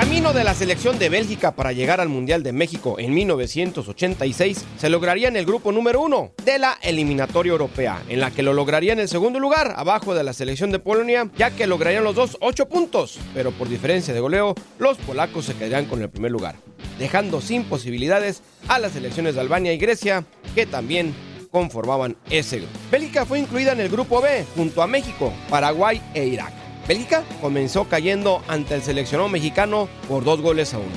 Camino de la selección de Bélgica para llegar al Mundial de México en 1986 se lograría en el grupo número uno de la eliminatoria europea, en la que lo lograría en el segundo lugar, abajo de la selección de Polonia, ya que lograrían los dos ocho puntos, pero por diferencia de goleo, los polacos se quedarían con el primer lugar, dejando sin posibilidades a las selecciones de Albania y Grecia, que también conformaban ese grupo. Bélgica fue incluida en el grupo B junto a México, Paraguay e Irak. Bélgica comenzó cayendo ante el seleccionado mexicano por dos goles a uno.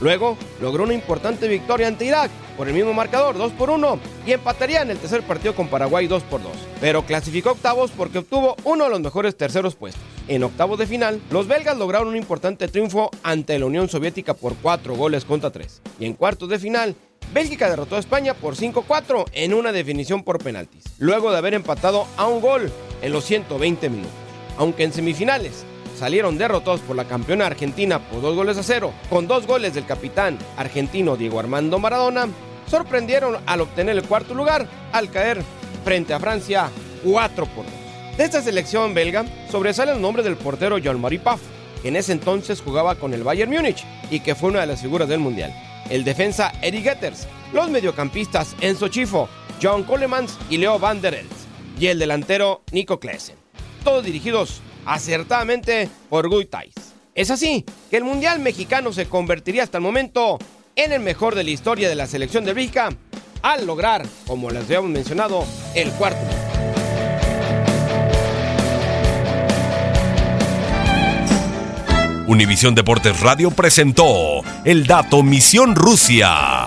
Luego logró una importante victoria ante Irak por el mismo marcador, 2 por 1, y empataría en el tercer partido con Paraguay 2 por 2. Pero clasificó octavos porque obtuvo uno de los mejores terceros puestos. En octavos de final, los belgas lograron un importante triunfo ante la Unión Soviética por 4 goles contra 3. Y en cuartos de final, Bélgica derrotó a España por 5-4 en una definición por penaltis, luego de haber empatado a un gol en los 120 minutos aunque en semifinales salieron derrotados por la campeona argentina por dos goles a cero, con dos goles del capitán argentino Diego Armando Maradona, sorprendieron al obtener el cuarto lugar al caer frente a Francia 4 por 2. De esta selección belga sobresale el nombre del portero Jean-Marie Paf, que en ese entonces jugaba con el Bayern Múnich y que fue una de las figuras del Mundial. El defensa Eric Getters, los mediocampistas Enzo Chifo, John Colemans y Leo van der Elst, y el delantero Nico Klesen todos dirigidos acertadamente por Guy Thais. Es así que el Mundial mexicano se convertiría hasta el momento en el mejor de la historia de la selección de Bélgica al lograr, como les habíamos mencionado, el cuarto. Univisión Deportes Radio presentó El Dato Misión Rusia.